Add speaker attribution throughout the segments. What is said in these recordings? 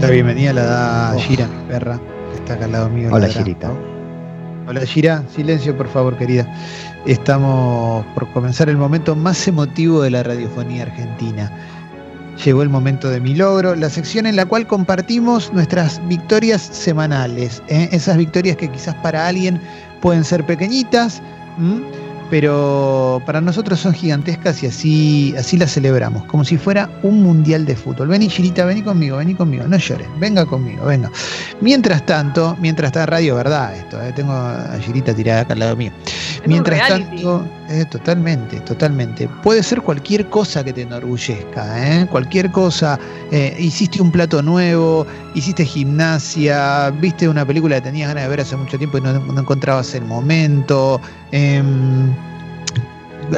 Speaker 1: La bienvenida la da Gira, mi perra, que está acá al lado mío.
Speaker 2: Hola. Girita.
Speaker 1: Hola Gira, silencio por favor, querida. Estamos por comenzar el momento más emotivo de la radiofonía argentina. Llegó el momento de mi logro, la sección en la cual compartimos nuestras victorias semanales. ¿eh? Esas victorias que quizás para alguien pueden ser pequeñitas, ¿m? Pero para nosotros son gigantescas y así, así las celebramos, como si fuera un mundial de fútbol. Vení, Girita, vení conmigo, vení conmigo, no llores, venga conmigo, venga. Mientras tanto, mientras está radio, verdad esto, ¿eh? tengo a Girita tirada acá al lado mío. Mientras tanto, eh, totalmente, totalmente. Puede ser cualquier cosa que te enorgullezca, ¿eh? cualquier cosa. eh, hiciste un plato nuevo, hiciste gimnasia, viste una película que tenías ganas de ver hace mucho tiempo y no, no encontrabas el momento.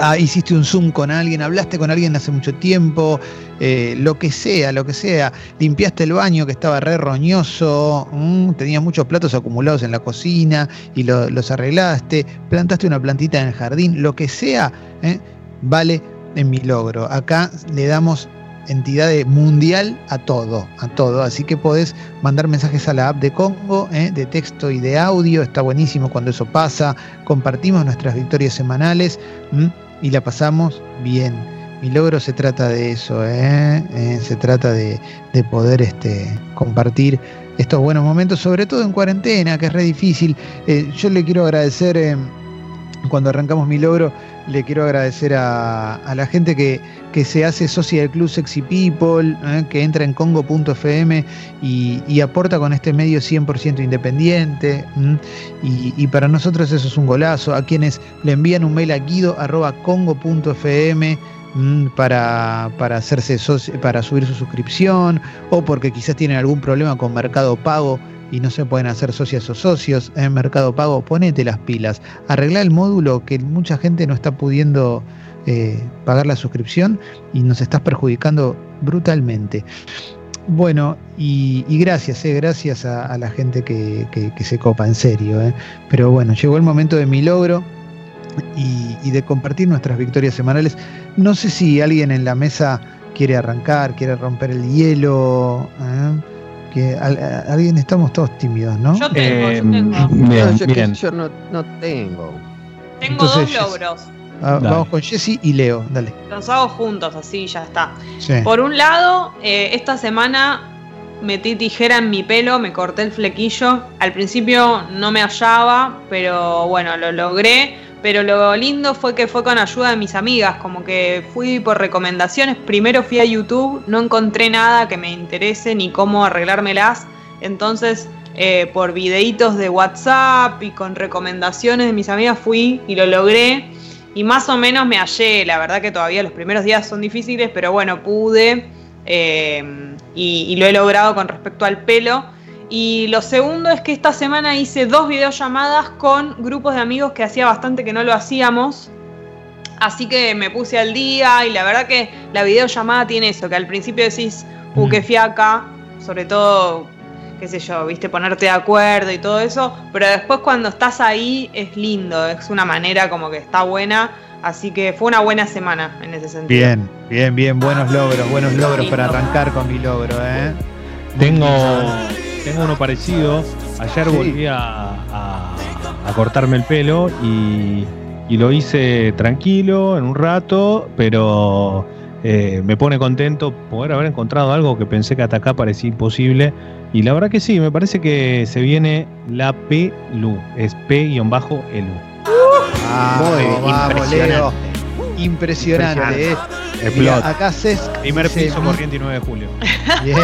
Speaker 1: Ah, hiciste un Zoom con alguien, hablaste con alguien hace mucho tiempo, eh, lo que sea, lo que sea. Limpiaste el baño que estaba re roñoso, mm, tenías muchos platos acumulados en la cocina y lo- los arreglaste, plantaste una plantita en el jardín, lo que sea, ¿eh? vale en mi logro. Acá le damos entidad mundial a todo, a todo. Así que podés mandar mensajes a la app de Congo, ¿eh? de texto y de audio. Está buenísimo cuando eso pasa. Compartimos nuestras victorias semanales. Y la pasamos bien. Mi logro se trata de eso, ¿eh? Eh, se trata de, de poder este, compartir estos buenos momentos, sobre todo en cuarentena, que es re difícil. Eh, yo le quiero agradecer, cuando arrancamos mi logro, le quiero agradecer a, la gente que, que se hace socia del Club Sexy People, eh, que entra en congo.fm y, aporta con este medio 100% independiente. Y, y para nosotros eso es un golazo. A quienes le envían un mail a guido.congo.fm para, para hacerse soci- para subir su suscripción o porque quizás tienen algún problema con Mercado Pago y no se pueden hacer socias o socios en Mercado Pago, ponete las pilas, arregla el módulo que mucha gente no está pudiendo eh, pagar la suscripción y nos estás perjudicando brutalmente. Bueno, y, gracias, eh, gracias a, la gente que, que- se copa, en serio. eh. Pero bueno, llegó el momento de mi logro y, de compartir nuestras victorias semanales. No sé si alguien en la mesa quiere arrancar, quiere romper el hielo. Que al- a- alguien estamos todos tímidos, ¿no?
Speaker 3: Yo tengo,
Speaker 4: Eh,
Speaker 3: yo tengo.
Speaker 4: Bien,
Speaker 2: No, yo, que
Speaker 4: bien.
Speaker 2: yo no, no tengo.
Speaker 3: Tengo
Speaker 1: entonces,
Speaker 3: dos logros.
Speaker 1: Ah, vamos con Jesse y Leo, dale.
Speaker 3: Los hago juntos, así ya está.
Speaker 1: Sí.
Speaker 3: Por un lado, eh, esta semana metí tijera en mi pelo, me corté el flequillo. Al principio no me hallaba, pero bueno, lo logré. Pero lo lindo fue que fue con ayuda de mis amigas, como que fui por recomendaciones. Primero fui a YouTube, no encontré nada que me interese ni cómo arreglármelas. Entonces, eh, por videitos de WhatsApp y con recomendaciones de mis amigas fui y lo logré. Y más o menos me hallé, la verdad que todavía los primeros días son difíciles, pero bueno, pude eh, y, y lo he logrado con respecto al pelo. Y lo segundo es que esta semana hice dos videollamadas con grupos de amigos que hacía bastante que no lo hacíamos. Así que me puse al día y la verdad que la videollamada tiene eso, que al principio decís, uh, qué fiaca, sobre todo, qué sé yo, viste, ponerte de acuerdo y todo eso, pero después cuando estás ahí es lindo, es una manera como que está buena, así que fue una buena semana en ese sentido.
Speaker 1: Bien, bien, bien, buenos logros, buenos logros para arrancar con mi logro, ¿eh?
Speaker 4: Tengo, tengo uno parecido. Ayer
Speaker 1: Sí.
Speaker 4: volví a, a- a cortarme el pelo y, y lo hice tranquilo, en un rato, pero eh, me pone contento poder haber encontrado algo que pensé que hasta acá parecía imposible. Y la verdad que sí, me parece que se viene la PLU, es P-LU.
Speaker 1: Vamos,
Speaker 2: Muy impresionante.
Speaker 1: Leo. Impresionante, ¿eh?
Speaker 4: Explot.
Speaker 1: Mirá, acá Cesc
Speaker 4: Primer piso, corriente y 9 de julio.
Speaker 1: Bien.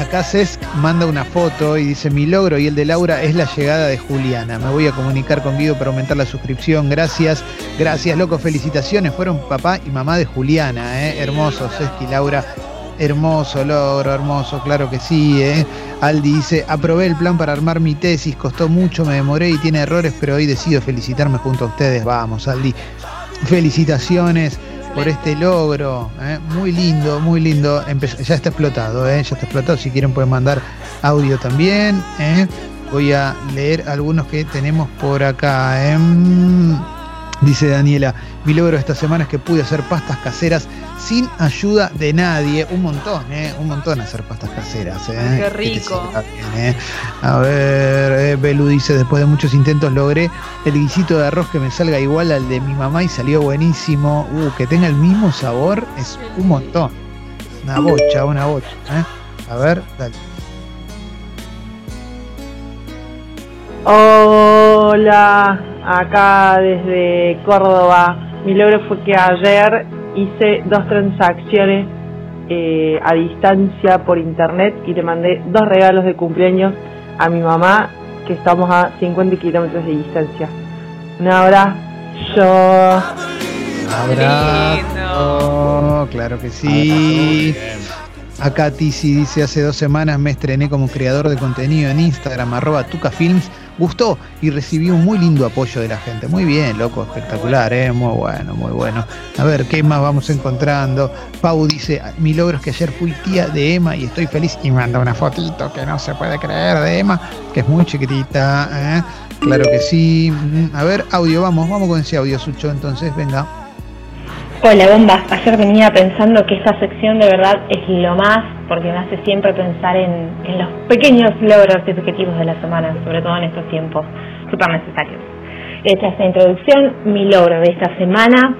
Speaker 1: Acá Cesc manda una foto y dice: Mi logro y el de Laura es la llegada de Juliana. Me voy a comunicar con Guido para aumentar la suscripción. Gracias, gracias, loco. Felicitaciones. Fueron papá y mamá de Juliana, ¿eh? Hermoso, Cesc y Laura. Hermoso logro, hermoso, claro que sí. ¿eh? Aldi dice: Aprobé el plan para armar mi tesis. Costó mucho, me demoré y tiene errores, pero hoy decido felicitarme junto a ustedes. Vamos, Aldi. Felicitaciones por este logro. ¿eh? Muy lindo, muy lindo. Ya está explotado, ¿eh? ya está explotado. Si quieren pueden mandar audio también. ¿eh? Voy a leer algunos que tenemos por acá. Dice Daniela, mi logro esta semana es que pude hacer pastas caseras sin ayuda de nadie. Un montón, ¿eh? Un montón hacer pastas caseras. ¿eh?
Speaker 3: Qué rico.
Speaker 1: bien, ¿eh? A ver, eh, Belu dice, después de muchos intentos logré el guisito de arroz que me salga igual al de mi mamá y salió buenísimo. Uh, que tenga el mismo sabor es un montón. Una bocha, una bocha. ¿eh? A ver, dale.
Speaker 5: Hola, acá desde Córdoba. Mi logro fue que ayer hice dos transacciones eh, a distancia por internet y le mandé dos regalos de cumpleaños a mi mamá, que estamos a 50 kilómetros de distancia. Un abrazo.
Speaker 1: Abrazo. Claro que sí. Acá Tizi dice, hace dos semanas me estrené como creador de contenido en Instagram, arroba tucafilms. Gustó y recibí un muy lindo apoyo de la gente. Muy bien, loco, espectacular, ¿eh? Muy bueno, muy bueno. A ver, ¿qué más vamos encontrando? Pau dice, mi logro es que ayer fui tía de Emma y estoy feliz. Y manda una fotito que no se puede creer de Emma, que es muy chiquitita. ¿eh? Claro que sí. Mm, A ver, audio, vamos, vamos con ese audio, Sucho, entonces, venga.
Speaker 6: Hola bombas, ayer venía pensando que esta sección de verdad es lo más porque me hace siempre pensar en, en los pequeños logros y objetivos de la semana, sobre todo en estos tiempos súper necesarios. Hecha esta introducción, mi logro de esta semana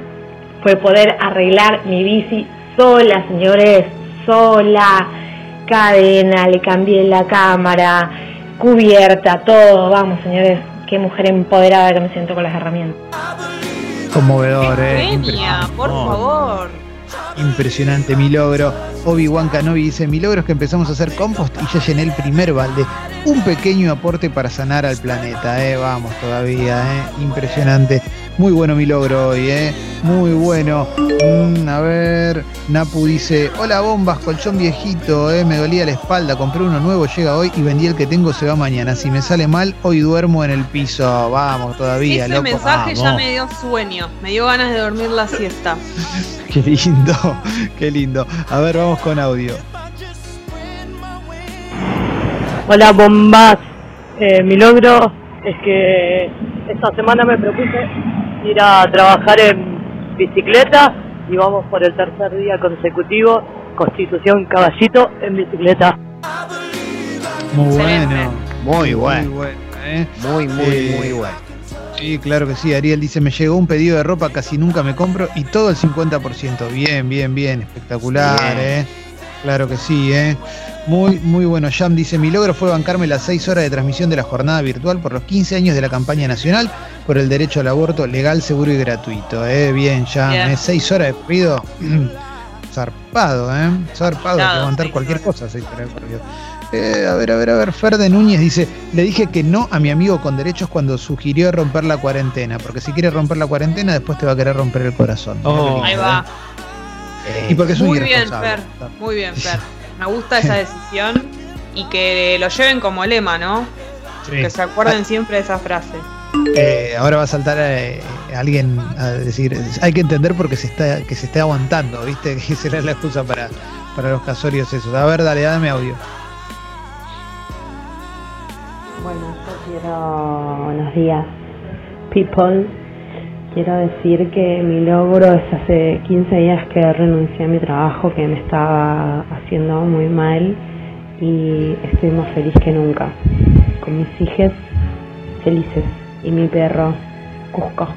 Speaker 6: fue poder arreglar mi bici sola, señores, sola, cadena, le cambié la cámara, cubierta, todo, vamos señores, qué mujer empoderada que me siento con las herramientas.
Speaker 1: Conmovedor, ¿eh?
Speaker 3: Genia, por favor.
Speaker 1: Impresionante mi logro. Obi-Wan Kenobi dice, mi logro es que empezamos a hacer compost y ya llené el primer balde. Un pequeño aporte para sanar al planeta, ¿eh? Vamos todavía, ¿eh? Impresionante. Muy bueno mi logro hoy, ¿eh? Muy bueno. Mm, a ver, Napu dice, hola bombas, colchón viejito, ¿eh? Me dolía la espalda, compré uno nuevo, llega hoy y vendí el que tengo, se va mañana. Si me sale mal, hoy duermo en el piso. Vamos todavía,
Speaker 3: Ese
Speaker 1: loco.
Speaker 3: mensaje ya me dio sueño. Me dio ganas de dormir la siesta.
Speaker 1: Qué lindo, qué lindo. A ver, vamos con audio.
Speaker 5: Hola bombas, Eh, mi logro es que esta semana me propuse ir a trabajar en bicicleta y vamos por el tercer día consecutivo, Constitución Caballito en bicicleta.
Speaker 1: Muy
Speaker 3: Excelente.
Speaker 1: bueno.
Speaker 2: Muy bueno.
Speaker 1: Muy bueno, ¿eh?
Speaker 2: Muy, muy,
Speaker 1: Eh,
Speaker 2: muy bueno.
Speaker 1: Sí, claro que sí. Ariel dice, me llegó un pedido de ropa, casi nunca me compro y todo el 50%. Bien, bien, bien. Espectacular,
Speaker 2: Bien.
Speaker 1: ¿eh? Claro que sí, ¿eh? Muy, muy bueno. Jam dice, mi logro fue bancarme las 6 horas de transmisión de la jornada virtual por los 15 años de la campaña nacional por el derecho al aborto legal, seguro y gratuito. ¿eh? Bien, Jam.
Speaker 3: Bien.
Speaker 1: ¿eh? 6 horas de ruido. Zarpado, ¿eh? Zarpado. Que aguantar cualquier cosa. ruido. Eh, a ver, a ver, a ver. Fer de Núñez dice: Le dije que no a mi amigo con derechos cuando sugirió romper la cuarentena. Porque si quiere romper la cuarentena, después te va a querer romper el corazón.
Speaker 4: Oh.
Speaker 3: Ahí va.
Speaker 1: ¿eh? Y porque es un
Speaker 3: Muy bien. Fer. Muy bien, Fer. Me gusta esa decisión y que lo lleven como lema, ¿no?
Speaker 1: Sí.
Speaker 3: Que se acuerden siempre de esa frase.
Speaker 1: Eh, ahora va a saltar eh, alguien a decir: Hay que entender porque se está, que se está aguantando, ¿viste? Que será la excusa para, para los casorios esos. A ver, dale, dame audio.
Speaker 7: Bueno, yo quiero, buenos días, people. Quiero decir que mi logro es hace 15 días que renuncié a mi trabajo que me estaba haciendo muy mal y estoy más feliz que nunca. Con mis hijas felices y mi perro Cusco.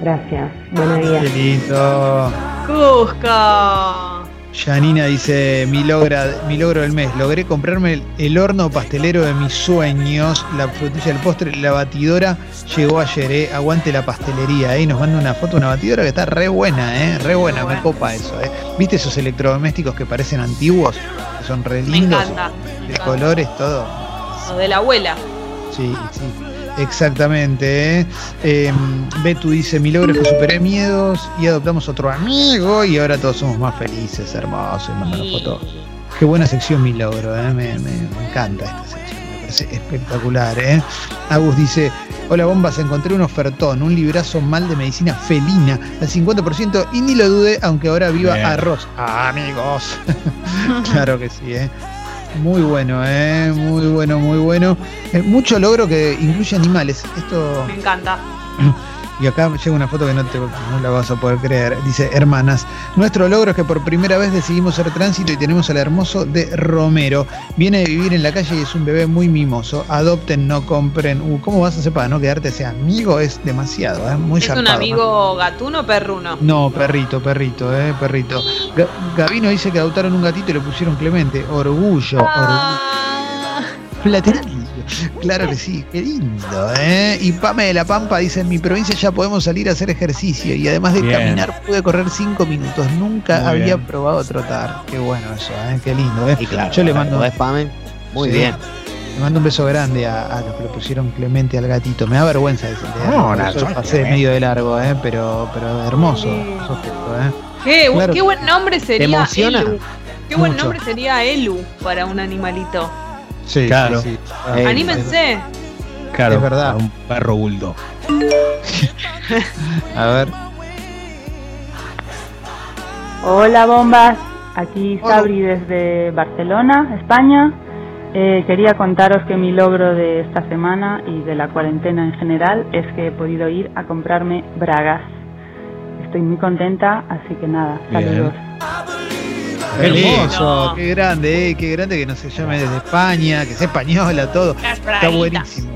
Speaker 7: Gracias, buenos días.
Speaker 1: Qué lindo.
Speaker 3: Cusco.
Speaker 1: Janina dice, mi, logra, mi logro del mes, logré comprarme el, el horno pastelero de mis sueños, la frutilla del postre, la batidora llegó ayer, eh, aguante la pastelería, eh, y nos manda una foto de una batidora que está re buena, eh, re buena, me copa eso, eh. ¿Viste esos electrodomésticos que parecen antiguos? Que son re
Speaker 3: Me
Speaker 1: lindos,
Speaker 3: me
Speaker 1: de
Speaker 3: encanta.
Speaker 1: colores, todo.
Speaker 3: Lo de la abuela.
Speaker 1: Sí, sí, exactamente. ¿eh? Eh, Betu dice, mi logro es que superé miedos y adoptamos otro amigo y ahora todos somos más felices, hermoso, y manda una
Speaker 3: Y-
Speaker 1: foto. Qué buena sección mi logro, ¿eh? me, me- me encanta esta sección, me parece espectacular. ¿eh? Agus dice, hola bombas, encontré un ofertón, un librazo mal de medicina felina al 50% y ni lo dude, aunque ahora viva
Speaker 4: Bien.
Speaker 1: arroz. Ah, amigos. claro que sí, ¿eh? Muy bueno, ¿eh? Muy bueno, muy bueno. Eh, mucho logro que incluye animales. Esto
Speaker 3: Me encanta.
Speaker 1: Y acá llega una foto que no, te, no la vas a poder creer. Dice, hermanas, nuestro logro es que por primera vez decidimos ser tránsito y tenemos al hermoso de Romero. Viene a vivir en la calle y es un bebé muy mimoso. Adopten, no compren. Uh, ¿Cómo vas a hacer para no quedarte ese amigo? Es demasiado, ¿eh? muy
Speaker 3: ¿Es un
Speaker 1: zarpado,
Speaker 3: amigo gatuno o perruno?
Speaker 1: No, perrito, perrito, eh, perrito. Ga- Gabino dice que adoptaron un gatito y le pusieron Clemente. Orgullo, orgullo.
Speaker 3: Ah,
Speaker 1: Platerillo. Claro que sí, qué lindo, ¿eh? Y Pamela Pampa dice, en mi provincia ya podemos salir a hacer ejercicio y además de
Speaker 4: Bien.
Speaker 1: caminar pude correr cinco minutos. Nunca
Speaker 4: Muy
Speaker 1: había
Speaker 4: bien.
Speaker 1: probado trotar. Qué bueno eso, ¿eh? Qué lindo, ¿eh?
Speaker 2: Y claro,
Speaker 1: Yo le mando,
Speaker 2: no muy
Speaker 1: Sí.
Speaker 2: bien.
Speaker 1: le mando un beso grande a, a los que le pusieron Clemente al gatito. Me da vergüenza decirle.
Speaker 2: No,
Speaker 1: ¿eh?
Speaker 2: no,
Speaker 1: Yo
Speaker 2: son
Speaker 1: pasé medio de largo, ¿eh? Pero, pero hermoso. gestos, ¿eh?
Speaker 3: qué,
Speaker 1: Claro.
Speaker 3: qué buen nombre sería
Speaker 2: emociona?
Speaker 3: Elu. Qué buen
Speaker 1: Mucho.
Speaker 3: nombre sería Elu para un animalito.
Speaker 1: Sí,
Speaker 4: Claro.
Speaker 1: sí, sí.
Speaker 3: Anímense.
Speaker 4: Claro,
Speaker 1: Es verdad.
Speaker 4: un perro bulldog.
Speaker 1: A ver.
Speaker 8: Hola bombas, aquí
Speaker 1: Hola.
Speaker 8: Sabri desde Barcelona, España. Eh, quería contaros que mi logro de esta semana y de la cuarentena en general es que he podido ir a comprarme bragas. Estoy muy contenta, así que nada,
Speaker 4: Bien.
Speaker 8: saludos.
Speaker 1: Qué
Speaker 4: lindo.
Speaker 1: hermoso, qué grande, eh, qué grande que nos se llame desde España, que sea española, todo. Está buenísimo.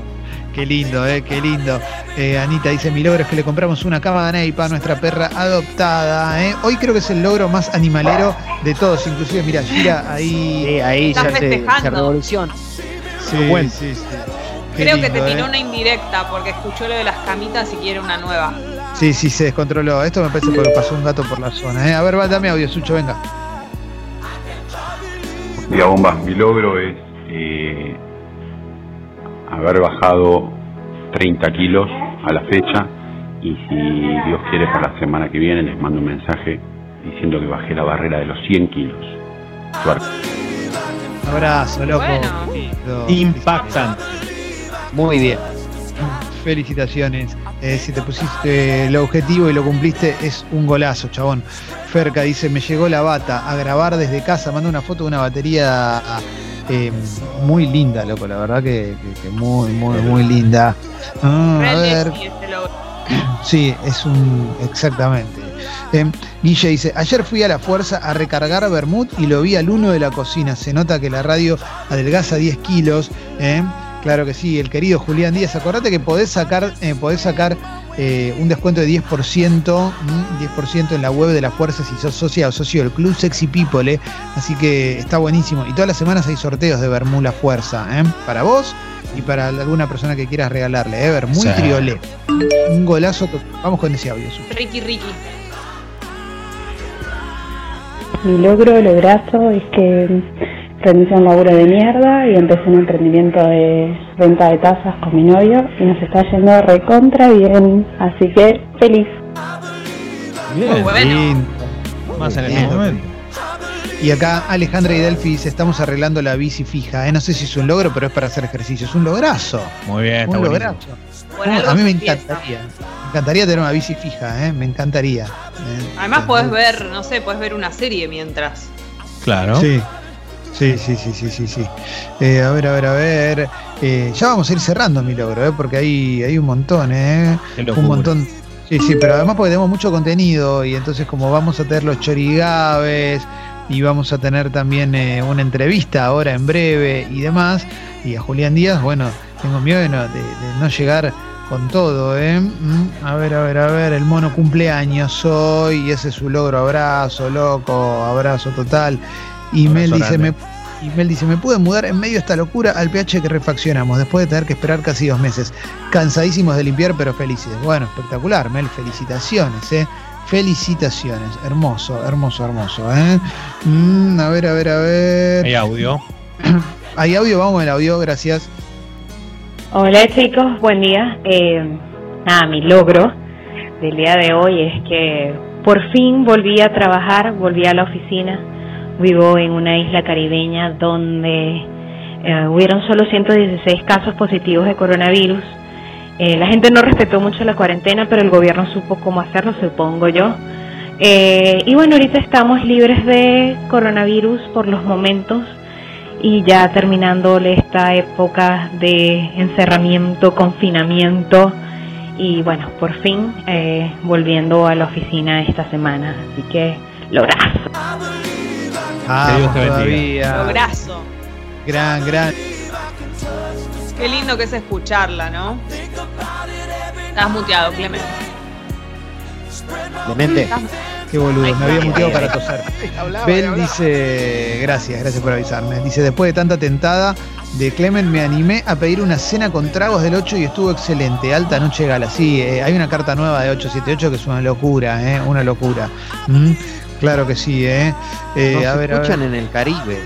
Speaker 1: Qué lindo, eh, qué lindo. Eh, Anita dice, mi logro es que le compramos una cama de para nuestra perra adoptada. eh. Hoy creo que es el logro más animalero de todos, inclusive, mira, Gira ahí.
Speaker 2: Sí, ahí ya se,
Speaker 3: festejando.
Speaker 2: se revoluciona.
Speaker 1: Sí,
Speaker 4: bueno.
Speaker 1: sí, sí. Qué
Speaker 3: Creo que te tiró
Speaker 1: eh.
Speaker 3: una indirecta porque escuchó lo de las camitas y quiere una nueva.
Speaker 1: Sí, sí, se descontroló. Esto me parece porque pasó un gato por la zona. eh. A ver, va, dame audio, Sucho, venga.
Speaker 9: Bombas, mi logro es eh, haber bajado 30 kilos a la fecha y si Dios quiere para la semana que viene les mando un mensaje diciendo que bajé la barrera de los 100 kilos. Suerte.
Speaker 1: Abrazo, loco.
Speaker 3: Bueno.
Speaker 1: Lindo.
Speaker 4: Impactante.
Speaker 2: Muy bien.
Speaker 1: Felicitaciones. Eh, si te pusiste el objetivo y lo cumpliste, es un golazo, chabón. Ferca dice, me llegó la bata a grabar desde casa, manda una foto de una batería eh, muy linda, loco, la verdad que, que- que muy, muy, muy linda. Ah, a ver,
Speaker 3: sí, este
Speaker 1: sí, es un, exactamente. Eh, Guille dice, ayer fui a la fuerza a recargar Bermud y lo vi al uno de la cocina. Se nota que la radio adelgaza 10 kilos. ¿eh? Claro que sí, el querido Julián Díaz. Acordate que podés sacar, eh, podés sacar eh, un descuento de 10%, ¿m? 10% en la web de la fuerza si sos socia o socio del Club Sexy People. ¿eh? Así que está buenísimo. Y todas las semanas hay sorteos de Bermud La Fuerza. ¿eh? Para vos y para alguna persona que quieras regalarle. ¿eh? Bermud
Speaker 4: Sí.
Speaker 1: Triolé. Un golazo. Vamos con ese audio. Su.
Speaker 3: Ricky Ricky.
Speaker 6: Mi logro, lograzo, es que renuncié a un laburo de mierda y empecé un emprendimiento de venta de tazas con mi novio y nos está yendo recontra bien, así que feliz.
Speaker 3: Muy bueno.
Speaker 1: Lindo.
Speaker 4: Más en el momento.
Speaker 1: Y acá Alejandra y Delphi dice, estamos arreglando la bici fija. ¿eh? No sé si es un logro, pero es para hacer ejercicio. Es un lograzo.
Speaker 4: Muy bien, está
Speaker 1: un lograzo.
Speaker 3: Algo
Speaker 1: a mí me encantaría. Me encantaría tener una bici fija, ¿eh? me encantaría. ¿eh?
Speaker 3: Además podés ver, no sé, podés ver una serie mientras.
Speaker 4: Claro.
Speaker 1: Sí. Sí, sí, sí, sí, sí, sí. Eh, a ver, a ver, a ver. Eh, ya vamos a ir cerrando mi logro, ¿eh? porque hay, hay un montón, ¿eh? Un montón. Sí, sí, pero además porque tenemos mucho contenido y entonces como vamos a tener los chorigabes y vamos a tener también eh, una entrevista ahora en breve y demás, y a Julián Díaz, bueno, tengo miedo de no, de- de no llegar con todo, ¿eh? Mm, A ver, a ver, a ver, el mono cumpleaños hoy y ese es su logro, abrazo, loco, abrazo total. Y Mel dice, me y Mel dice, me pude mudar en medio de esta locura al pH que refaccionamos, después de tener que esperar casi dos meses. Cansadísimos de limpiar, pero felices. Bueno, espectacular, Mel, felicitaciones, ¿eh? Felicitaciones, hermoso, hermoso, hermoso, ¿eh? Mm, a ver, a ver, a ver.
Speaker 4: Hay audio.
Speaker 1: Hay audio, vamos con el audio, gracias.
Speaker 6: Hola chicos, buen día. Eh, nada, mi logro del día de hoy es que por fin volví a trabajar, volví a la oficina. Vivo en una isla caribeña donde eh, hubieron solo 116 casos positivos de coronavirus. Eh, la gente no respetó mucho la cuarentena, pero el gobierno supo cómo hacerlo, supongo yo. Eh, y bueno, ahorita estamos libres de coronavirus por los momentos y ya terminando esta época de encerramiento, confinamiento y bueno, por fin eh, volviendo a la oficina esta semana. Así que lograzo.
Speaker 1: Ah,
Speaker 4: Dios te bendiga.
Speaker 3: Lograzo.
Speaker 1: Gran, gran.
Speaker 3: Qué lindo que es escucharla, ¿no? Estás muteado, Clemente.
Speaker 2: Clemente,
Speaker 1: Qué boludo, me había muteado para toser. Bel dice, gracias, gracias por avisarme. Dice, después de tanta tentada de Clement me animé a pedir una cena con tragos del 8 y estuvo excelente. Alta noche gala. Sí, eh, hay una carta nueva de 878 que es una locura, ¿eh? Una locura. Mm, claro que sí, ¿eh? Eh,
Speaker 2: nos
Speaker 1: a ver, a
Speaker 2: escuchan
Speaker 1: ver.
Speaker 2: en el Caribe.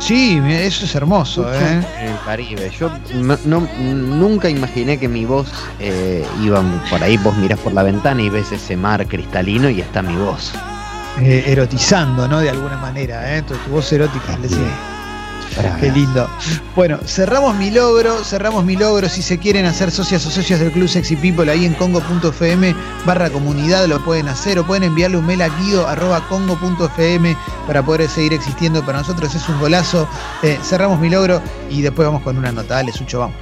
Speaker 1: Sí, eso es hermoso, ¿eh?
Speaker 2: en el Caribe. Yo no, no- nunca imaginé que mi voz eh, iba por ahí. Vos mirás por la ventana y ves ese mar cristalino y está mi voz.
Speaker 1: Eh, erotizando, ¿no? De alguna manera, ¿eh? Tu, tu voz erótica, le decía. Qué lindo. Bueno, cerramos mi logro, cerramos mi logro. Si se quieren hacer socias o socios del Club Sexy People ahí en congo.fm barra comunidad lo pueden hacer o pueden enviarle un mail a guido arroba congo.fm para poder seguir existiendo. Para nosotros es un golazo. Eh, cerramos mi logro y después vamos con una nota. Dale, Sucho, vamos.